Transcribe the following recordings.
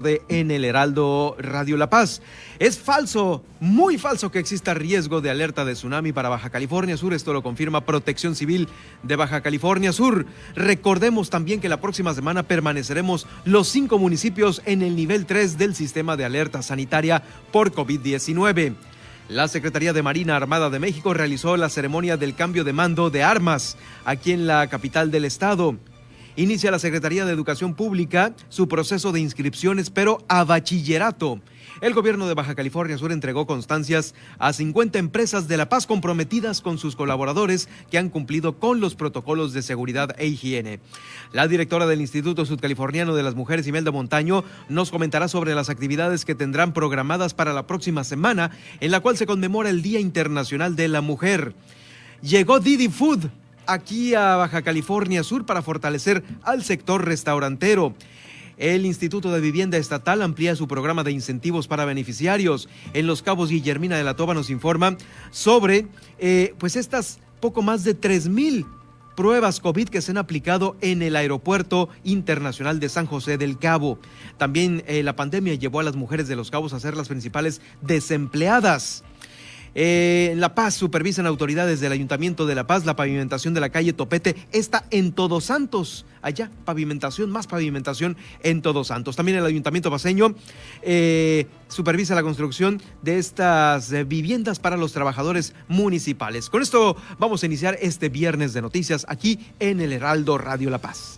de en el Heraldo Radio La Paz. Es falso, muy falso que exista riesgo de alerta de tsunami para Baja California Sur. Esto lo confirma Protección Civil de Baja California Sur. Recordemos también que la próxima semana permaneceremos los cinco municipios en el nivel 3 del sistema de alerta sanitaria por COVID-19. La Secretaría de Marina Armada de México realizó la ceremonia del cambio de mando de armas aquí en la capital del estado. Inicia la Secretaría de Educación Pública su proceso de inscripciones, pero a bachillerato. El gobierno de Baja California Sur entregó constancias a 50 empresas de La Paz comprometidas con sus colaboradores que han cumplido con los protocolos de seguridad e higiene. La directora del Instituto Sudcaliforniano de las Mujeres, Imelda Montaño, nos comentará sobre las actividades que tendrán programadas para la próxima semana, en la cual se conmemora el Día Internacional de la Mujer. Llegó Didi Food aquí a Baja California Sur para fortalecer al sector restaurantero. El Instituto de Vivienda Estatal amplía su programa de incentivos para beneficiarios. En Los Cabos, Guillermina de la Toba nos informa sobre eh, pues estas poco más de 3 mil pruebas COVID que se han aplicado en el Aeropuerto Internacional de San José del Cabo. También eh, la pandemia llevó a las mujeres de Los Cabos a ser las principales desempleadas. Eh, en La Paz supervisan autoridades del Ayuntamiento de La Paz la pavimentación de la calle Topete. Está en Todos Santos. Allá, pavimentación, más pavimentación en Todos Santos. También el Ayuntamiento paseño eh, supervisa la construcción de estas eh, viviendas para los trabajadores municipales. Con esto vamos a iniciar este viernes de noticias aquí en el Heraldo Radio La Paz.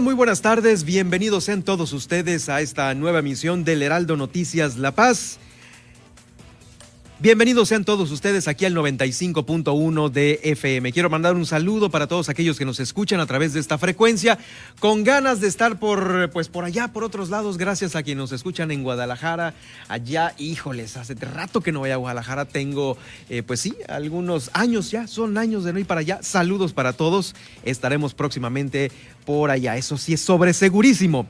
Muy buenas tardes. Bienvenidos sean todos ustedes a esta nueva emisión del Heraldo Noticias La Paz. Bienvenidos sean todos ustedes aquí al 95.1 de FM. Quiero mandar un saludo para todos aquellos que nos escuchan a través de esta frecuencia, con ganas de estar por, pues por allá, por otros lados, gracias a quienes nos escuchan en Guadalajara, allá, híjoles, hace rato que no voy a Guadalajara, tengo, eh, pues sí, algunos años ya, son años de no ir para allá. Saludos para todos, estaremos próximamente por allá, eso sí es sobre segurísimo.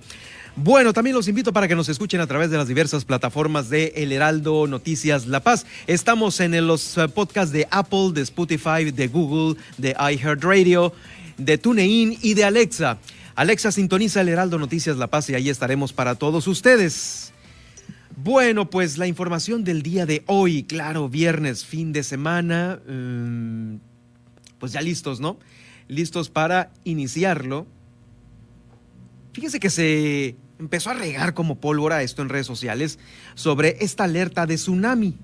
Bueno, también los invito para que nos escuchen a través de las diversas plataformas de El Heraldo Noticias La Paz. Estamos en los eh, podcasts de Apple, de Spotify, de Google, de iHeartRadio, de TuneIn y de Alexa. Alexa sintoniza El Heraldo Noticias La Paz y ahí estaremos para todos ustedes. Bueno, pues la información del día de hoy, claro, viernes, fin de semana, mm, pues ya listos, ¿no? Listos para iniciarlo. Fíjense que se empezó a regar como pólvora esto en redes sociales sobre esta alerta de tsunami.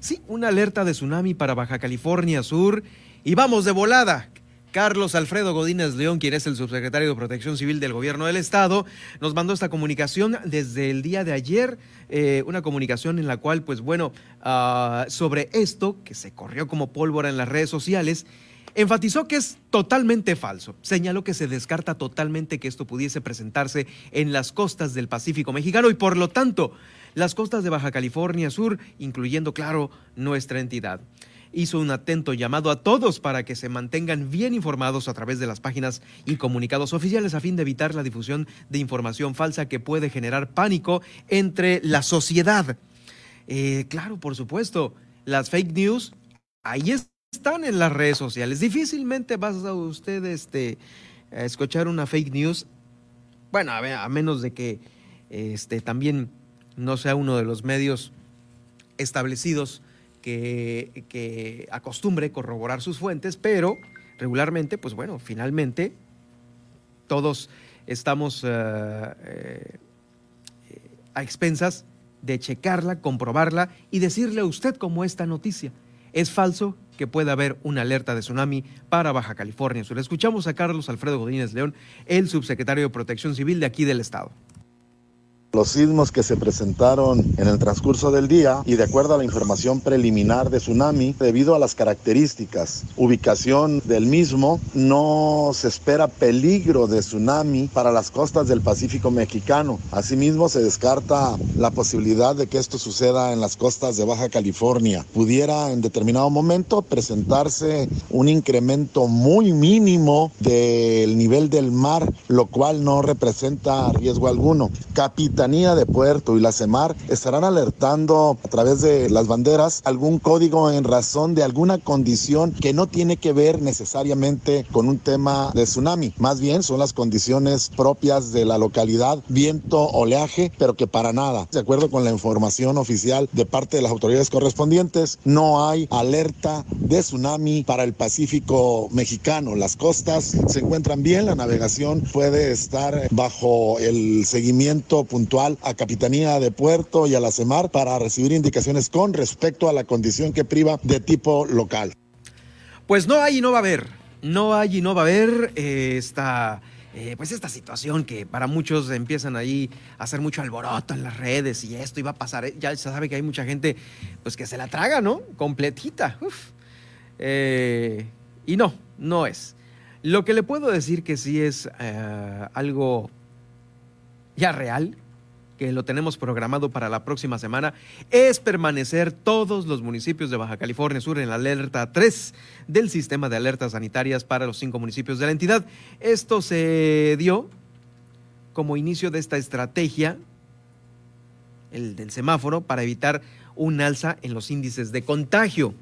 Sí, una alerta de tsunami para Baja California Sur. Y vamos de volada. Carlos Alfredo Godínez León, quien es el subsecretario de Protección Civil del Gobierno del Estado, nos mandó esta comunicación desde el día de ayer, eh, una comunicación en la cual, pues bueno, uh, sobre esto que se corrió como pólvora en las redes sociales, enfatizó que es totalmente falso. Señaló que se descarta totalmente que esto pudiese presentarse en las costas del Pacífico mexicano y por lo tanto las costas de Baja California Sur, incluyendo, claro, nuestra entidad. Hizo un atento llamado a todos para que se mantengan bien informados a través de las páginas y comunicados oficiales a fin de evitar la difusión de información falsa que puede generar pánico entre la sociedad. Eh, claro, por supuesto, las fake news, ahí están en las redes sociales. Difícilmente vas a usted este, a escuchar una fake news. Bueno, a, menos de que este, también no sea uno de los medios establecidos que, acostumbre corroborar sus fuentes, pero regularmente, pues bueno, finalmente todos estamos uh, eh, a expensas de checarla, comprobarla y decirle a usted cómo esta noticia. Es falso que pueda haber una alerta de tsunami para Baja California Sur. Escuchamos a Carlos Alfredo Godínez León, el subsecretario de Protección Civil de aquí del Estado. Los sismos que se presentaron en el transcurso del día y de acuerdo a la información preliminar de tsunami, debido a las características, ubicación del mismo, no se espera peligro de tsunami para las costas del Pacífico mexicano. Asimismo, se descarta la posibilidad de que esto suceda en las costas de Baja California. Pudiera en determinado momento presentarse un incremento muy mínimo del nivel del mar, lo cual no representa riesgo alguno. Capital Capitanía de Puerto y la CEMAR estarán alertando a través de las banderas algún código en razón de alguna condición que no tiene que ver necesariamente con un tema de tsunami. Más bien son las condiciones propias de la localidad, viento, oleaje, pero que para nada, de acuerdo con la información oficial de parte de las autoridades correspondientes, no hay alerta de tsunami para el Pacífico mexicano. Las costas se encuentran bien, la navegación puede estar bajo el seguimiento puntual a Capitanía de Puerto y a la CEMAR para recibir indicaciones con respecto a la condición que priva de tipo local. Pues no hay y no va a haber. No hay y no va a haber eh, esta, eh, pues esta situación que para muchos empiezan ahí a hacer mucho alboroto en las redes y esto iba a pasar. Eh, ya se sabe que hay mucha gente pues que se la traga, ¿no? Completita. y no, no es. Lo que le puedo decir que sí es algo ya real, que lo tenemos programado para la próxima semana, es permanecer todos los municipios de Baja California Sur en la alerta 3 del sistema de alertas sanitarias para los cinco municipios de la entidad. Esto se dio como inicio de esta estrategia, el del semáforo, para evitar un alza en los índices de contagio.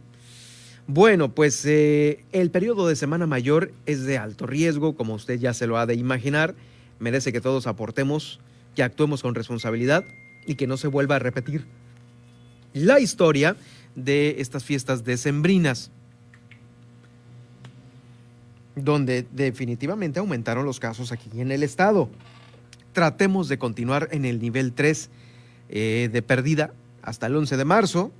Bueno, pues eh, el periodo de Semana Mayor es de alto riesgo, como usted ya se lo ha de imaginar. Merece que todos aportemos que actuemos con responsabilidad y que no se vuelva a repetir la historia de estas fiestas decembrinas, donde definitivamente aumentaron los casos aquí en el estado. Tratemos de continuar en el nivel 3 eh, de pérdida hasta el 11 de marzo.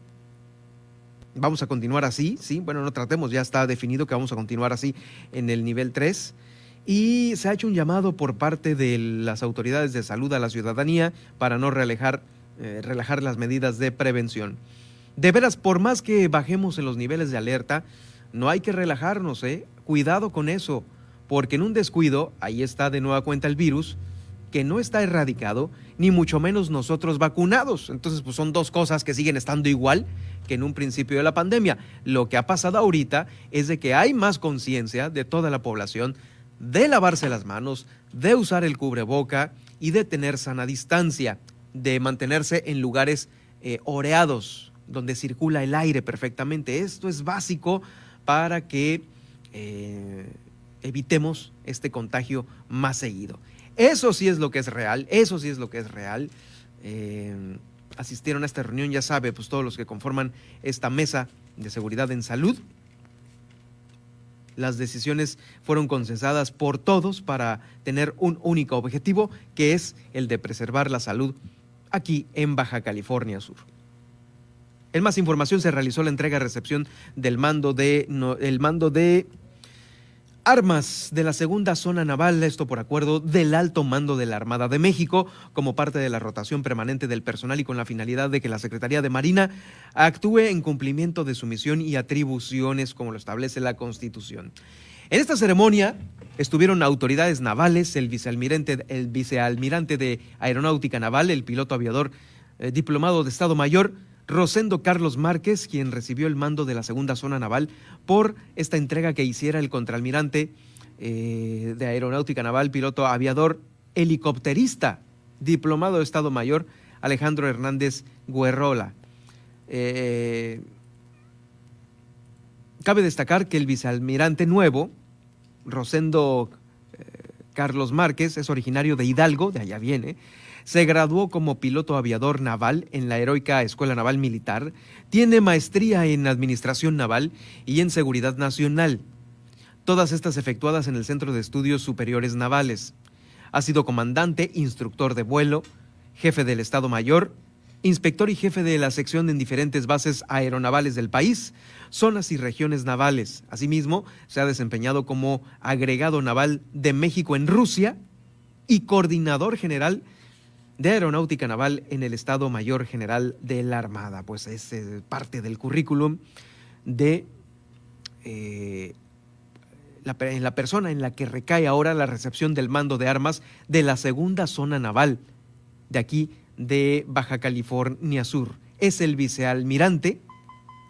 Vamos a continuar así, ¿sí? Bueno, no tratemos, ya está definido que vamos a continuar así en el nivel 3 y se ha hecho un llamado por parte de las autoridades de salud a la ciudadanía para no relajar, eh, relajar las medidas de prevención. De veras, por más que bajemos en los niveles de alerta, no hay que relajarnos, ¿eh? Cuidado con eso, porque en un descuido, ahí está de nueva cuenta el virus, que no está erradicado, ni mucho menos nosotros vacunados. Entonces, pues son dos cosas que siguen estando igual que en un principio de la pandemia. Lo que ha pasado ahorita es de que hay más conciencia de toda la población de lavarse las manos, de usar el cubreboca y de tener sana distancia, de mantenerse en lugares eh, oreados, donde circula el aire perfectamente. Esto es básico para que eh, evitemos este contagio más seguido. Eso sí es lo que es real, eso sí es lo que es real. Eh, asistieron a esta reunión, ya sabe, pues todos los que conforman esta mesa de seguridad en salud las decisiones fueron consensadas por todos para tener un único objetivo, que es el de preservar la salud aquí en Baja California Sur. En más información se realizó la entrega-recepción del mando de, el mando de armas de la segunda zona naval, esto por acuerdo del alto mando de la Armada de México, como parte de la rotación permanente del personal y con la finalidad de que la Secretaría de Marina actúe en cumplimiento de su misión y atribuciones como lo establece la Constitución. En esta ceremonia estuvieron autoridades navales, el vicealmirante, el vicealmirante de Aeronáutica Naval, el piloto aviador eh, diplomado de Estado Mayor, Rosendo Carlos Márquez, quien recibió el mando de la segunda zona naval por esta entrega que hiciera el contraalmirante eh, de Aeronáutica Naval, piloto aviador, helicópterista, diplomado de Estado Mayor, Alejandro Hernández Guerrola. Eh, cabe destacar que el vicealmirante nuevo, Rosendo Carlos Márquez, es originario de Hidalgo, de allá viene, se graduó como piloto aviador naval en la heroica Escuela Naval Militar, tiene maestría en Administración Naval y en Seguridad Nacional, todas estas efectuadas en el Centro de Estudios Superiores Navales. Ha sido comandante, instructor de vuelo, jefe del Estado Mayor, inspector y jefe de la sección en diferentes bases aeronavales del país, zonas y regiones navales. Asimismo, se ha desempeñado como agregado naval de México en Rusia y coordinador general de Aeronáutica Naval en el Estado Mayor General de la Armada. Pues es eh, parte del currículum de eh, la, persona en la que recae ahora la recepción del mando de armas de la segunda zona naval de aquí de Baja California Sur. Es el vicealmirante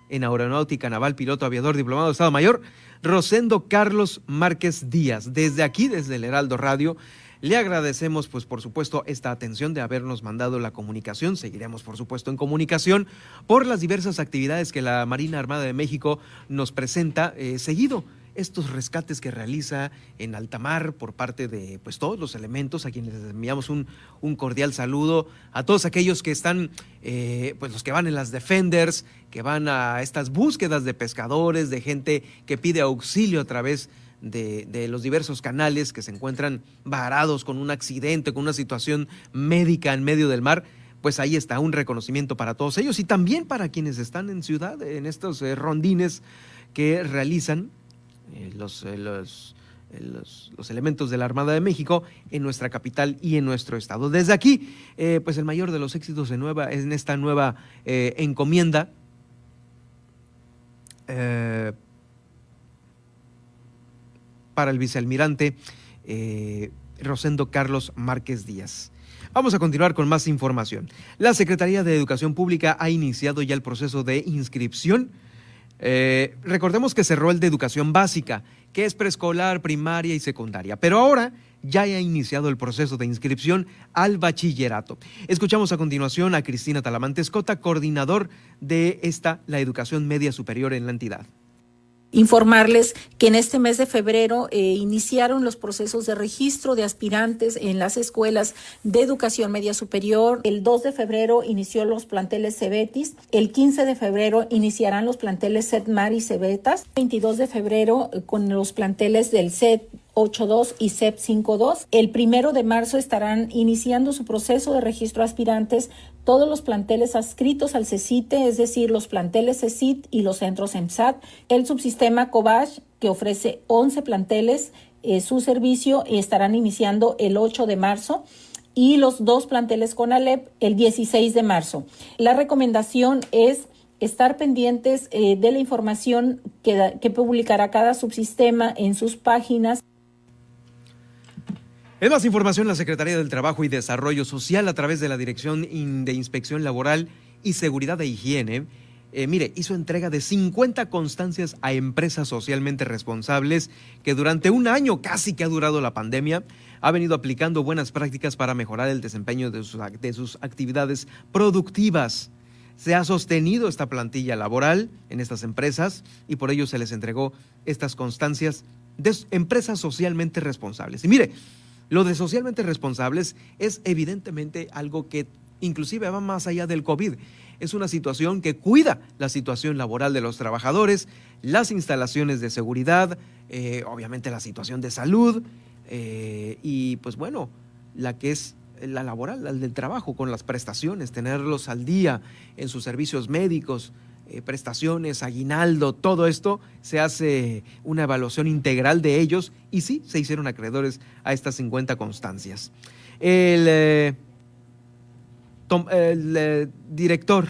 en Aeronáutica Naval, piloto aviador, diplomado de Estado Mayor, Rosendo Carlos Márquez Díaz. Desde aquí, desde el Heraldo Radio, le agradecemos, pues por supuesto, esta atención de habernos mandado la comunicación. Seguiremos, por supuesto, en comunicación por las diversas actividades que la Marina Armada de México nos presenta eh, seguido estos rescates que realiza en alta mar por parte de pues, todos los elementos, a quienes les enviamos un, un cordial saludo, a todos aquellos que están, eh, pues los que van en las Defenders, que van a estas búsquedas de pescadores, de gente que pide auxilio a través de, de, los diversos canales que se encuentran varados con un accidente, con una situación médica en medio del mar, pues ahí está un reconocimiento para todos ellos y también para quienes están en ciudad, en estos eh, rondines que realizan eh, los, eh, eh, los, los, elementos de la Armada de México en nuestra capital y en nuestro estado. Desde aquí, pues el mayor de los éxitos en, nueva, en esta nueva encomienda. para el vicealmirante Rosendo Carlos Márquez Díaz. Vamos a continuar con más información. La Secretaría de Educación Pública ha iniciado ya el proceso de inscripción eh, recordemos que cerró el de educación básica, que es preescolar, primaria y secundaria, pero ahora ya ha iniciado el proceso de inscripción al bachillerato. Escuchamos a continuación a Cristina Talamante Escota, coordinador de esta, la educación media superior en la entidad. Informarles que en este mes de febrero eh, iniciaron los procesos de registro de aspirantes en las escuelas de educación media superior. El 2 de febrero inició los planteles Cebetis. El 15 de febrero iniciarán los planteles CETMAR y Cebetas. 22 de febrero eh, con los planteles del CET 82 y CEP 52. El primero de marzo estarán iniciando su proceso de registro aspirantes todos los planteles adscritos al CECITE, es decir, los planteles CECIT y los centros EMSAT. El subsistema COVASH, que ofrece 11 planteles, su servicio estarán iniciando el 8 de marzo y los dos planteles CONALEP el 16 de marzo. La recomendación es estar pendientes de la información que publicará cada subsistema en sus páginas. Es más información, la Secretaría del Trabajo y Desarrollo Social, a través de la Dirección de Inspección Laboral y Seguridad de Higiene, eh, mire, hizo entrega de 50 constancias a empresas socialmente responsables que durante un año casi que ha durado la pandemia, ha venido aplicando buenas prácticas para mejorar el desempeño de sus, de sus actividades productivas. Se ha sostenido esta plantilla laboral en estas empresas y por ello se les entregó estas constancias de empresas socialmente responsables. Y mire, lo de socialmente responsables es evidentemente algo que inclusive va más allá del COVID. Es una situación que cuida la situación laboral de los trabajadores, las instalaciones de seguridad, eh, obviamente la situación de salud eh, y pues bueno, la que es la laboral, la del trabajo, con las prestaciones, tenerlos al día en sus servicios médicos, eh, prestaciones, aguinaldo, todo esto, se hace una evaluación integral de ellos y sí, se hicieron acreedores a estas 50 constancias. El, eh, eh, director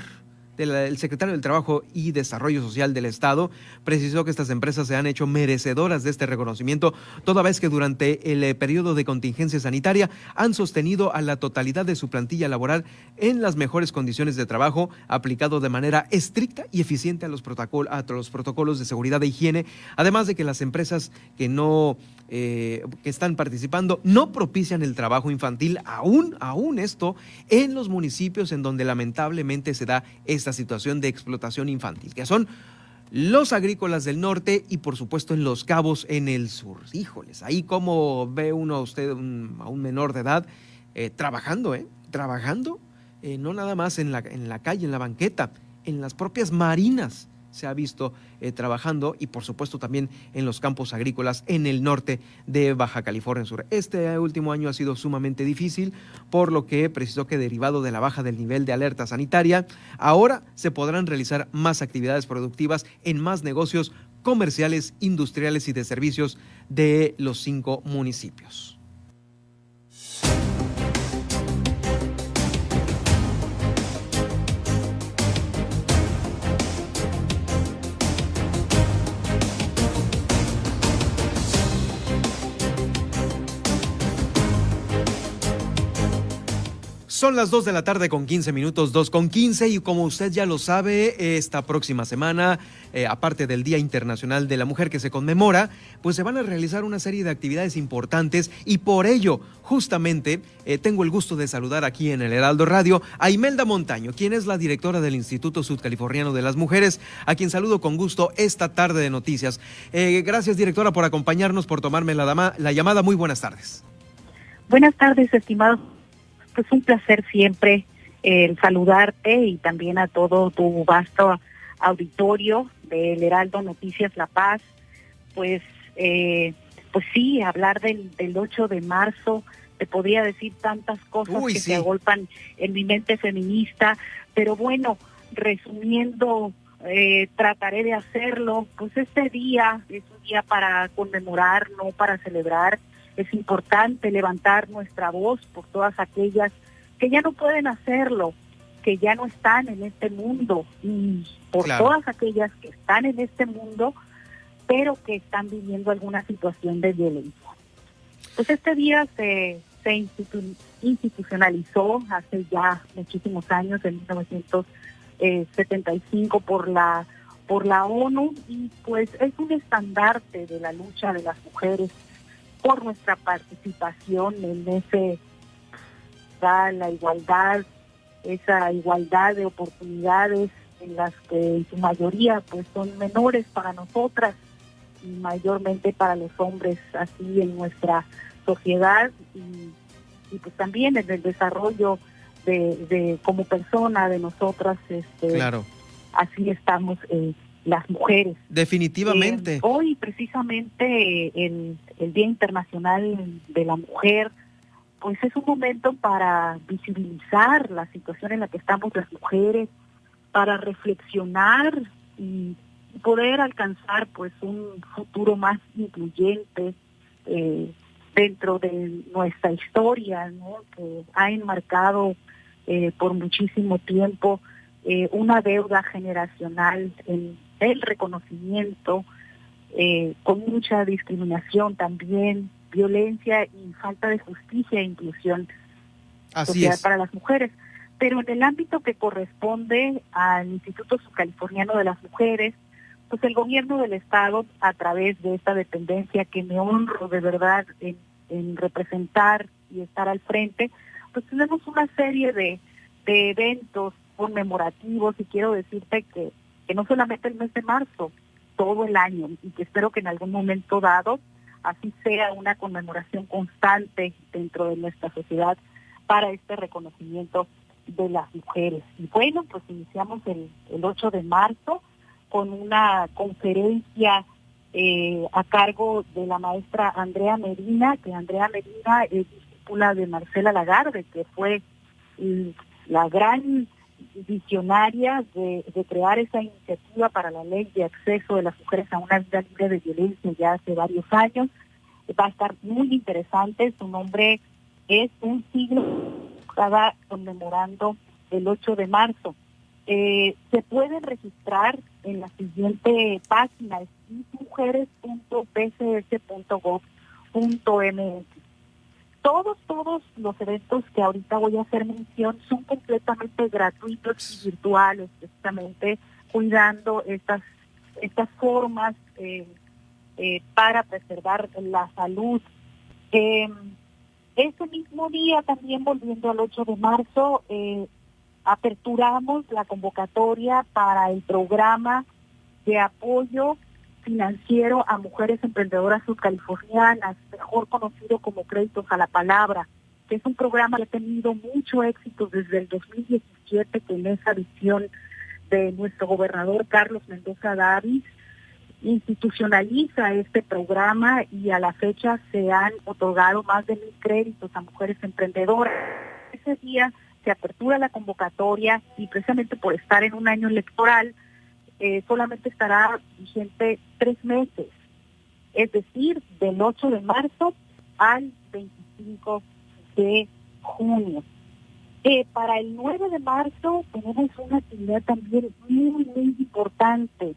el secretario del Trabajo y Desarrollo Social del Estado precisó que estas empresas se han hecho merecedoras de este reconocimiento, toda vez que durante el eh, periodo de contingencia sanitaria han sostenido a la totalidad de su plantilla laboral en las mejores condiciones de trabajo, aplicado de manera estricta y eficiente a los, protocol, a los protocolos de seguridad e higiene, además de que las empresas que no eh, que están participando no propician el trabajo infantil, aún, aún esto, en los municipios en donde lamentablemente se da esta situación de explotación infantil, que son los agrícolas del norte y por supuesto en los cabos en el sur. Híjoles, ahí como ve uno a usted un, a un menor de edad eh, trabajando, ¿eh? Trabajando, eh, no nada más en la, en la calle, en la banqueta, en las propias marinas se ha visto eh, trabajando y por supuesto también en los campos agrícolas en el norte de Baja California Sur. Este último año ha sido sumamente difícil, por lo que precisó que derivado de la baja del nivel de alerta sanitaria, ahora se podrán realizar más actividades productivas en más negocios comerciales, industriales y de servicios de los cinco municipios. Son las 2 de la tarde con 15 minutos, 2 con 15 y como usted ya lo sabe, esta próxima semana, eh, aparte del Día Internacional de la Mujer que se conmemora, pues se van a realizar una serie de actividades importantes y por ello, justamente, eh, tengo el gusto de saludar aquí en el Heraldo Radio a Imelda Montaño, quien es la directora del Instituto Sudcaliforniano de las Mujeres, a quien saludo con gusto esta tarde de noticias. Eh, gracias, directora, por acompañarnos, por tomarme la, la llamada. Muy buenas tardes. Buenas tardes, estimados es un placer siempre el saludarte y también a todo tu vasto auditorio del Heraldo Noticias La Paz. Pues, eh, pues sí, hablar del, del 8 de marzo, te podría decir tantas cosas que se agolpan en mi mente feminista, pero bueno, resumiendo, eh, trataré de hacerlo, pues este día es un día para conmemorar, no para celebrar, es importante levantar nuestra voz por todas aquellas que ya no pueden hacerlo, que ya no están en este mundo y por todas aquellas que están en este mundo, pero que están viviendo alguna situación de violencia. Pues este día se, se institucionalizó hace ya muchísimos años, en 1975, por la por la ONU y pues es un estandarte de la lucha de las mujeres por nuestra participación en ese la igualdad, esa igualdad de oportunidades en las que en su mayoría pues son menores para nosotras y mayormente para los hombres así en nuestra sociedad y, pues también en el desarrollo de, como persona de nosotras este claro. así estamos eh, las mujeres. Definitivamente. Eh, hoy precisamente el, el Día Internacional de la Mujer, pues es un momento para visibilizar la situación en la que estamos las mujeres, para reflexionar y poder alcanzar pues un futuro más incluyente eh, dentro de nuestra historia, ¿no? que ha enmarcado eh, por muchísimo tiempo eh, una deuda generacional en el reconocimiento, eh, con mucha discriminación también, violencia y falta de justicia e inclusión social para las mujeres. Pero en el ámbito que corresponde al Instituto Subcaliforniano de las Mujeres, pues el gobierno del Estado, a través de esta dependencia que me honro de verdad en, en representar y estar al frente, pues tenemos una serie de, de eventos conmemorativos y quiero decirte que, que no solamente el mes de marzo, todo el año y que espero que en algún momento dado así sea una conmemoración constante dentro de nuestra sociedad para este reconocimiento de las mujeres. Y bueno, pues iniciamos el, el 8 de marzo con una conferencia eh, a cargo de la maestra Andrea Medina, que Andrea Medina es discípula de Marcela Lagarde, que fue la gran visionaria de, crear esa iniciativa para la ley de acceso de las mujeres a una vida libre de violencia ya hace varios años. Va a estar muy interesante, su nombre es Un siglo cada conmemorando el 8 de marzo. Eh, se pueden registrar en la siguiente página, es mujeres.pcs.gov.mx todos, todos los eventos que ahorita voy a hacer mención son completamente gratuitos y virtuales, precisamente cuidando estas, estas formas eh, eh, para preservar la salud. Eh, ese mismo día, también volviendo al 8 de marzo, eh, aperturamos la convocatoria para el programa de apoyo financiero a mujeres emprendedoras subcalifornianas, mejor conocido como Créditos a la Palabra, que es un programa que ha tenido mucho éxito desde el 2017 con esa visión de nuestro gobernador Carlos Mendoza Davis institucionaliza este programa y a la fecha se han otorgado más de mil créditos a mujeres emprendedoras. Ese día se apertura la convocatoria y precisamente por estar en un año electoral, eh, solamente estará vigente tres meses, es decir, del 8 de marzo al 25 de junio. Eh, para el 9 de marzo tenemos una actividad también muy, muy importante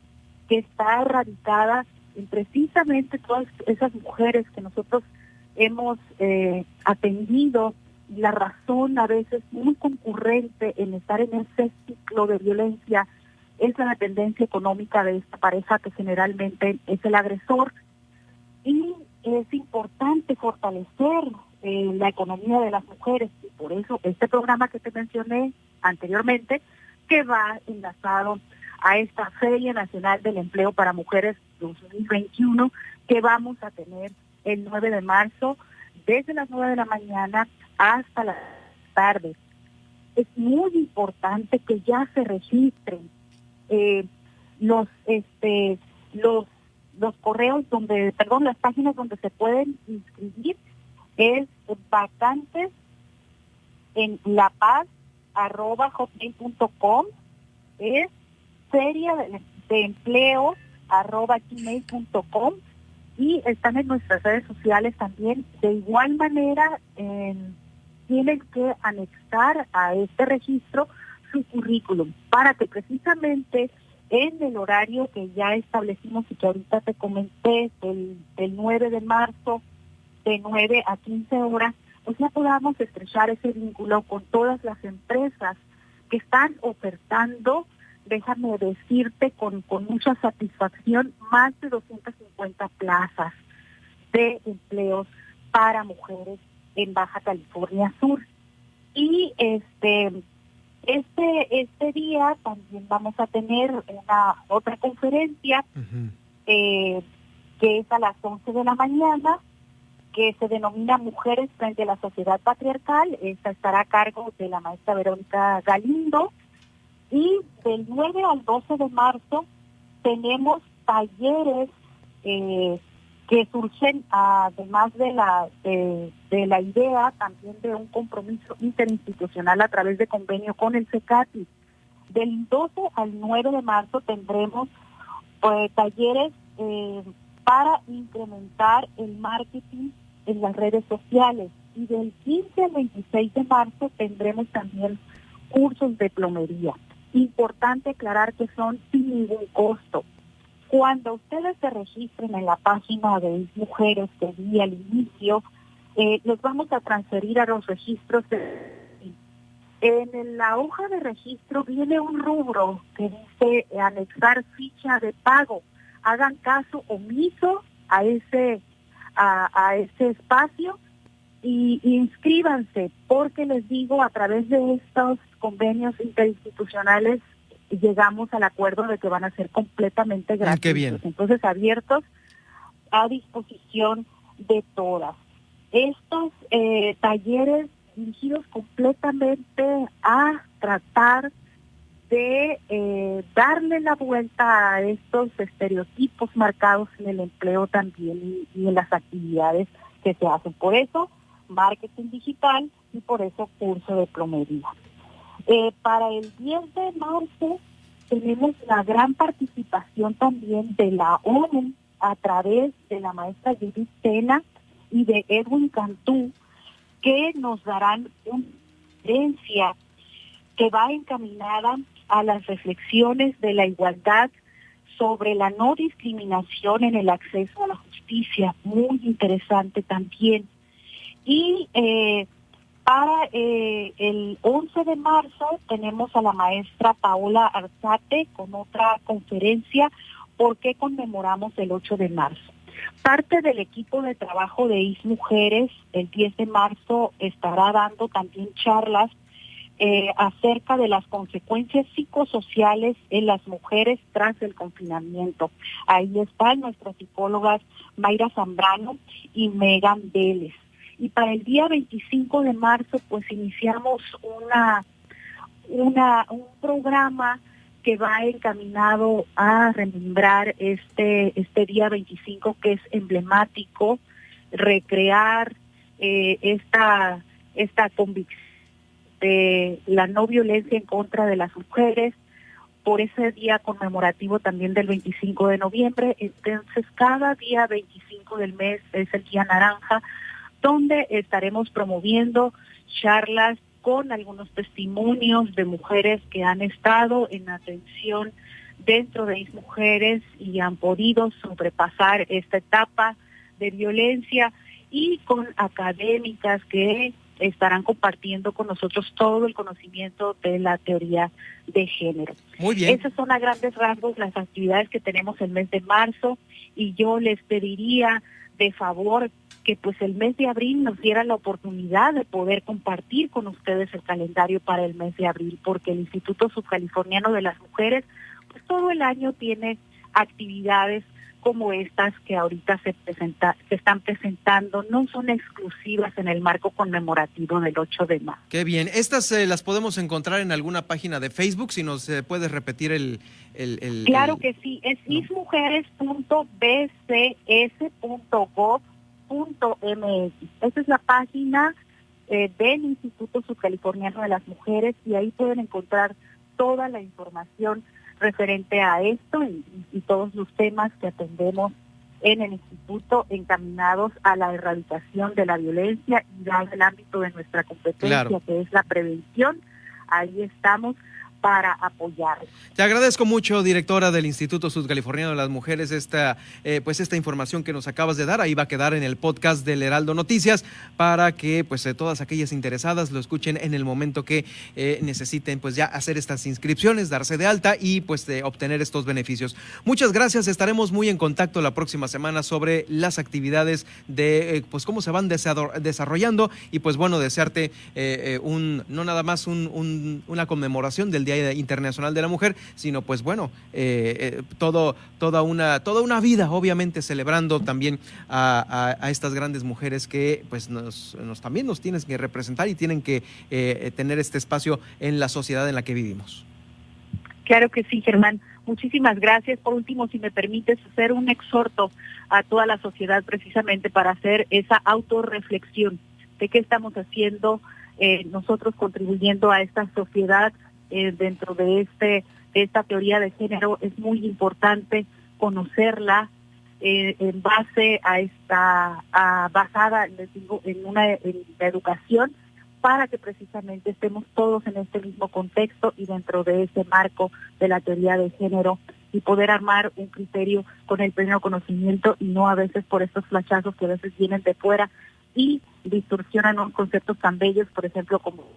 que está radicada en precisamente todas esas mujeres que nosotros hemos eh, atendido la razón a veces muy concurrente en estar en ese ciclo de violencia es la dependencia económica de esta pareja que generalmente es el agresor y es importante fortalecer eh, la economía de las mujeres y por eso este programa que te mencioné anteriormente que va enlazado a esta Feria Nacional del Empleo para Mujeres 2021 que vamos a tener el 9 de marzo desde las 9 de la mañana hasta la tarde. Es muy importante que ya se registren eh, los este los los correos donde perdón las páginas donde se pueden inscribir es vacantes en la paz arroba hotmail.com es feria de, de empleo arroba gmail.com y están en nuestras redes sociales también. De igual manera, tienen que anexar a este registro su currículum para que precisamente en el horario que ya establecimos y que ahorita te comenté, del, del 9 de marzo, de 9 a 15 horas, pues ya podamos estrechar ese vínculo con todas las empresas que están ofertando déjame decirte con, con mucha satisfacción, más de 250 plazas de empleos para mujeres en Baja California Sur. Y este este este día también vamos a tener una otra conferencia eh, que es a las 11 de la mañana que se denomina Mujeres frente a la sociedad patriarcal. Esta estará a cargo de la maestra Verónica Galindo y del 9 al 12 de marzo tenemos talleres eh, que surgen además de la de, la idea también de un compromiso interinstitucional a través de convenio con el CECATI. Del 12 al 9 de marzo tendremos pues, talleres eh, para incrementar el marketing en las redes sociales y del 15 al 26 de marzo tendremos también cursos de plomería. Importante aclarar que son sin ningún costo. Cuando ustedes se registren en la página de Mujeres que vi al inicio, eh, los vamos a transferir a los registros. De... En la hoja de registro viene un rubro que dice anexar ficha de pago. Hagan caso omiso a ese a, ese espacio y inscríbanse, porque les digo, a través de estos convenios interinstitucionales llegamos al acuerdo de que van a ser completamente gratis. Ah, qué bien. Entonces, abiertos a disposición de todas. Estos eh, talleres dirigidos completamente a tratar de eh, darle la vuelta a estos estereotipos marcados en el empleo también y en las actividades que se hacen. Por eso, marketing digital y por eso curso de plomería. Eh, para el 10 de marzo tenemos la gran participación también de la ONU a través de la maestra Judith Tena y de Edwin Cantú, que nos darán una conferencia que va encaminada a las reflexiones de la igualdad sobre la no discriminación en el acceso a la justicia, muy interesante también. Y eh, para eh, el 11 de marzo tenemos a la maestra Paola Arzate con otra conferencia ¿Por qué conmemoramos el 8 de marzo? Parte del equipo de trabajo de IS Mujeres el 10 de marzo estará dando también charlas eh, acerca de las consecuencias psicosociales en las mujeres tras el confinamiento. Ahí están nuestras psicólogas Mayra Zambrano y Megan Vélez. Y para el día 25 de marzo, pues iniciamos una, una, un programa que va encaminado a remembrar este, este día 25 que es emblemático, recrear eh, esta, esta convicción de la no violencia en contra de las mujeres, por ese día conmemorativo también del 25 de noviembre. Entonces, cada día 25 del mes es el día naranja, donde estaremos promoviendo charlas con algunos testimonios de mujeres que han estado en atención dentro de mis mujeres y han podido sobrepasar esta etapa de violencia y con académicas que estarán compartiendo con nosotros todo el conocimiento de la teoría de género. Muy bien. Esas son a grandes rasgos las actividades que tenemos el mes de marzo y yo les pediría de favor que pues el mes de abril nos diera la oportunidad de poder compartir con ustedes el calendario para el mes de abril, porque el Instituto Subcaliforniano de las Mujeres pues todo el año tiene actividades como estas que ahorita se presenta, se están presentando no son exclusivas en el marco conmemorativo del 8 de marzo. Qué bien. Estas eh, las podemos encontrar en alguna página de Facebook, si nos eh, puedes repetir el... el, el claro el- que sí, es mismujeres.bcs.gov.mx. Esa es la página eh, del Instituto Subcaliforniano de las Mujeres y ahí pueden encontrar toda la información referente a esto y, y todos los temas que atendemos en el instituto encaminados a la erradicación de la violencia y dado el ámbito de nuestra competencia Claro. que es la prevención, ahí estamos para apoyar. Te agradezco mucho, directora del Instituto Sudcaliforniano de las Mujeres, esta, eh, pues esta información que nos acabas de dar. Ahí va a quedar en el podcast del Heraldo Noticias para que pues eh, todas aquellas interesadas lo escuchen en el momento que eh, necesiten pues ya hacer estas inscripciones, darse de alta y pues obtener estos beneficios. Muchas gracias. Estaremos muy en contacto la próxima semana sobre las actividades de pues cómo se van desarrollando y pues bueno desearte un no nada más un- un- una conmemoración del Día Internacional de la Mujer, sino pues bueno, eh, eh, todo, toda, una, toda una vida, obviamente celebrando también a, estas grandes mujeres que pues nos, también nos tienen que representar y tienen que eh, tener este espacio en la sociedad en la que vivimos. Claro que sí, Germán. Muchísimas gracias. Por último, si me permites hacer un exhorto a toda la sociedad precisamente para hacer esa autorreflexión de qué estamos haciendo nosotros contribuyendo a esta sociedad eh, dentro de este esta teoría de género. Es muy importante conocerla eh, en base a esta basada les digo, en una en la educación para que precisamente estemos todos en este mismo contexto y dentro de ese marco de la teoría de género y poder armar un criterio con el pleno conocimiento y no a veces por estos flachazos que a veces vienen de fuera y distorsionan unos conceptos tan bellos, por ejemplo, como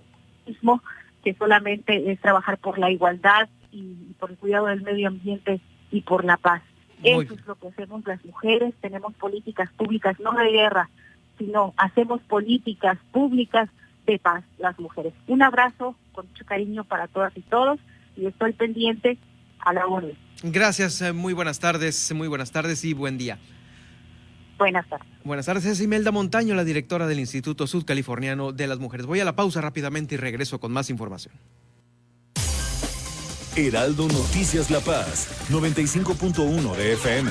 mismo, que solamente es trabajar por la igualdad y por el cuidado del medio ambiente y por la paz. Muy Eso es lo que hacemos las mujeres, tenemos políticas públicas, no de guerra, sino hacemos políticas públicas de paz las mujeres. Un abrazo con mucho cariño para todas y todos y estoy pendiente a la orden. Gracias, eh, muy buenas tardes, muy buenas tardes y buen día. Buenas tardes. Buenas tardes, es Imelda Montaño, la directora del Instituto Sudcaliforniano de las Mujeres. Voy a la pausa rápidamente y regreso con más información. Heraldo Noticias La Paz, 95.1 de FM.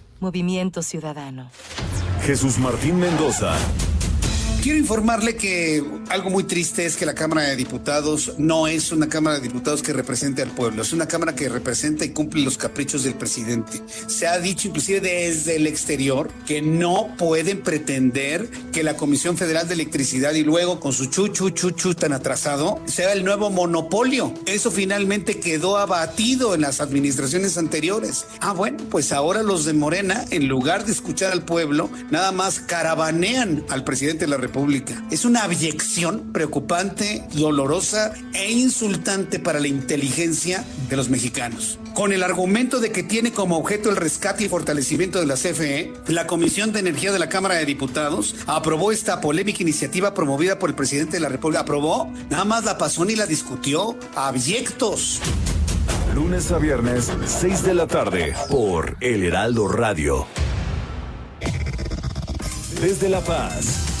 Movimiento Ciudadano. Jesús Martín Mendoza. Quiero informarle que algo muy triste es que la Cámara de Diputados no es una Cámara de Diputados que represente al pueblo, es una Cámara que representa y cumple los caprichos del presidente. Se ha dicho inclusive desde el exterior que no pueden pretender que la Comisión Federal de Electricidad y luego con su chu chu chu chu tan atrasado sea el nuevo monopolio. Eso finalmente quedó abatido en las administraciones anteriores. Ah, bueno, pues ahora los de Morena, en lugar de escuchar al pueblo, nada más caravanean al presidente de la República República. Es una abyección preocupante, dolorosa e insultante para la inteligencia de los mexicanos. Con el argumento de que tiene como objeto el rescate y fortalecimiento de la CFE, la Comisión de Energía de la Cámara de Diputados aprobó esta polémica iniciativa promovida por el presidente de la República. Aprobó, nada más la pasó ni la discutió. Abyectos. Lunes a viernes, 6 de la tarde, por El Heraldo Radio. Desde La Paz,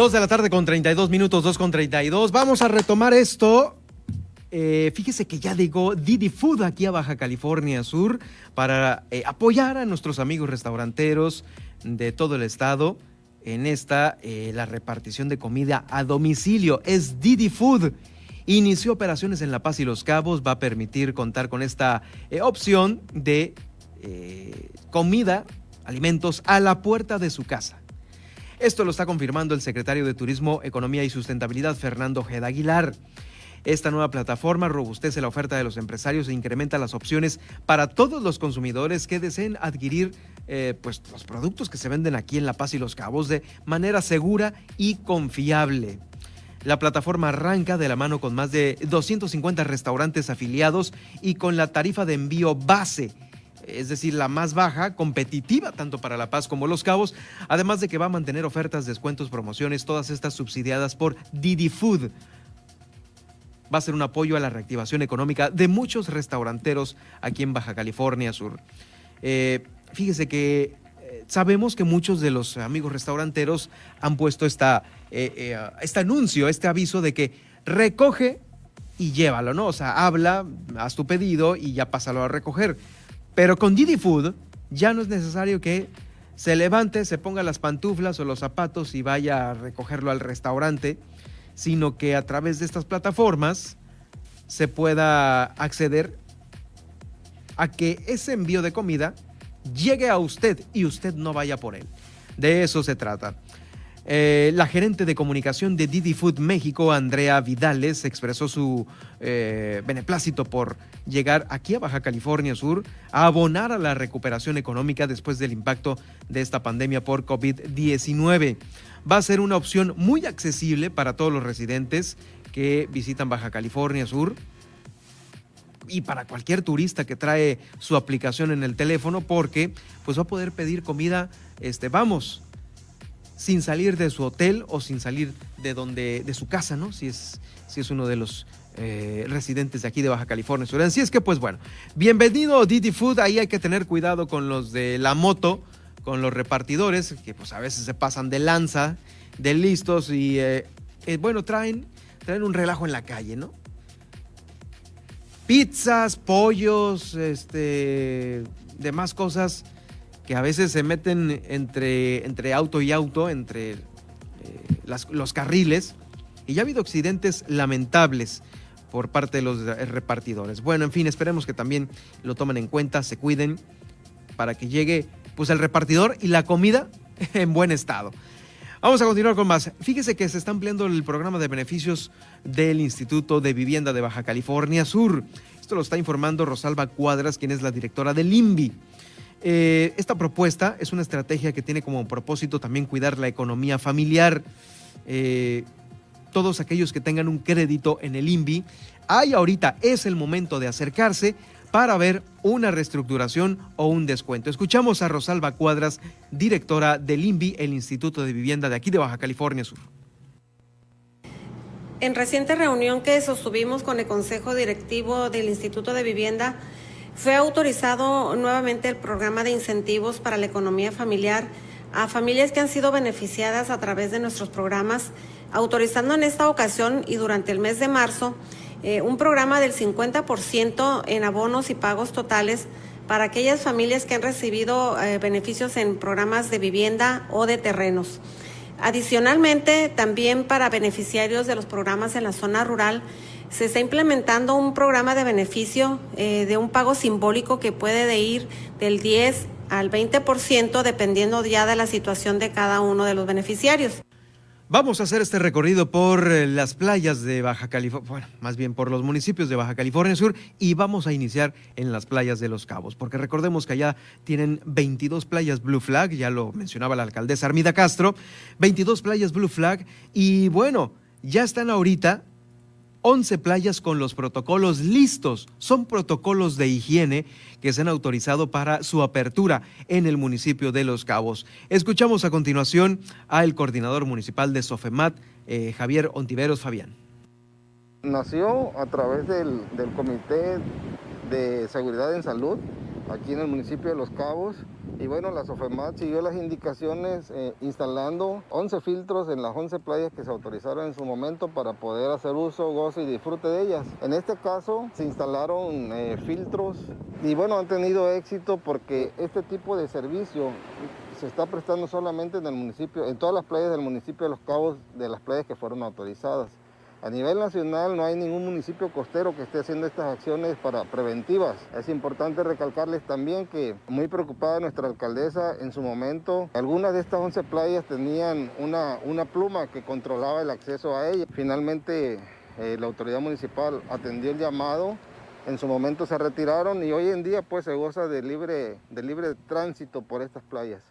Dos de la tarde con 32 minutos, 2 con 32. Vamos a retomar esto. Eh, fíjese que ya llegó Didi Food aquí a Baja California Sur para eh, apoyar a nuestros amigos restauranteros de todo el estado en esta, eh, la repartición de comida a domicilio. Es Didi Food. Inició operaciones en La Paz y Los Cabos. Va a permitir contar con esta opción de comida, alimentos a la puerta de su casa. Esto lo está confirmando el secretario de Turismo, Economía y Sustentabilidad, Fernando Geda Aguilar. Esta nueva plataforma robustece la oferta de los empresarios e incrementa las opciones para todos los consumidores que deseen adquirir eh, pues, los productos que se venden aquí en La Paz y Los Cabos de manera segura y confiable. La plataforma arranca de la mano con más de 250 restaurantes afiliados y con la tarifa de envío base es decir, la más baja, competitiva tanto para La Paz como Los Cabos, además de que va a mantener ofertas, descuentos, promociones, todas estas subsidiadas por Didi Food. Va a ser un apoyo a la reactivación económica de muchos restauranteros aquí en Baja California Sur. Eh, fíjese que eh, sabemos que muchos de los amigos restauranteros han puesto esta, eh, este anuncio, este aviso de que recoge y llévalo, ¿no? O sea, habla, haz tu pedido y ya pásalo a recoger. Pero con Didi Food ya no es necesario que se levante, se ponga las pantuflas o los zapatos y vaya a recogerlo al restaurante, sino que a través de estas plataformas se pueda acceder a que ese envío de comida llegue a usted y usted no vaya por él. De eso se trata. Eh, la gerente de comunicación de Didi Food México, Andrea Vidales, expresó su eh, beneplácito por llegar aquí a Baja California Sur a abonar a la recuperación económica después del impacto de esta pandemia por COVID-19. Va a ser una opción muy accesible para todos los residentes que visitan Baja California Sur y para cualquier turista que trae su aplicación en el teléfono porque pues va a poder pedir comida este vamos sin salir de su hotel o sin salir de donde de su casa, ¿no? Si es si es uno de los eh, residentes de aquí de Baja California Sur. Así es que, pues bueno, bienvenido Didi Food. Ahí hay que tener cuidado con los de la moto, con los repartidores, que pues a veces se pasan de lanza, de listos y, eh, eh, bueno, traen, traen un relajo en la calle, ¿no? Pizzas, pollos, este, demás cosas que a veces se meten entre, entre auto y auto, entre los carriles, y ya ha habido accidentes lamentables por parte de los repartidores. Bueno, en fin, esperemos que también lo tomen en cuenta, se cuiden para que llegue pues el repartidor y la comida en buen estado. Vamos a continuar con más. Fíjese que se está ampliando el programa de beneficios del Instituto de Vivienda de Baja California Sur. Esto lo está informando Rosalba Cuadras, quien es la directora del INVI. Eh, esta propuesta es una estrategia que tiene como propósito también cuidar la economía familiar. Eh, todos aquellos que tengan un crédito en el INVI, hay ahorita es el momento de acercarse para ver una reestructuración o un descuento. Escuchamos a Rosalba Cuadras, directora del INVI, el Instituto de Vivienda de aquí de Baja California Sur. En reciente reunión que sostuvimos con el Consejo Directivo del Instituto de Vivienda, fue autorizado nuevamente el programa de incentivos para la economía familiar a familias que han sido beneficiadas a través de nuestros programas, autorizando en esta ocasión y durante el mes de marzo eh, un programa del 50% en abonos y pagos totales para aquellas familias que han recibido eh, beneficios en programas de vivienda o de terrenos. Adicionalmente, también para beneficiarios de los programas en la zona rural, se está implementando un programa de beneficio eh, de un pago simbólico que puede de ir del 10 al 20% dependiendo ya de la situación de cada uno de los beneficiarios. Vamos a hacer este recorrido por eh, las playas de Baja California, bueno, más bien por los municipios de Baja California Sur y vamos a iniciar en las playas de Los Cabos, porque recordemos que allá tienen 22 playas Blue Flag, ya lo mencionaba la alcaldesa Armida Castro, 22 playas Blue Flag y bueno, ya están ahorita 11 playas con los protocolos listos. Son protocolos de higiene que se han autorizado para su apertura en el municipio de Los Cabos. Escuchamos a continuación al coordinador municipal de Sofemat, eh, Javier Ontiveros Fabián. Nació a través del, del Comité de Seguridad en Salud aquí en el municipio de Los Cabos. Y bueno, la SOFEMAT siguió las indicaciones eh, instalando 11 filtros en las 11 playas que se autorizaron en su momento para poder hacer uso, goce y disfrute de ellas. En este caso se instalaron eh, filtros y bueno, han tenido éxito porque este tipo de servicio se está prestando solamente en el municipio, en todas las playas del municipio de Los Cabos, de las playas que fueron autorizadas. A nivel nacional no hay ningún municipio costero que esté haciendo estas acciones para preventivas. Es importante recalcarles también que muy preocupada nuestra alcaldesa en su momento, algunas de estas 11 playas tenían una, una pluma que controlaba el acceso a ellas. Finalmente eh, la autoridad municipal atendió el llamado en su momento se retiraron y hoy en día pues se goza de libre, de libre tránsito por estas playas.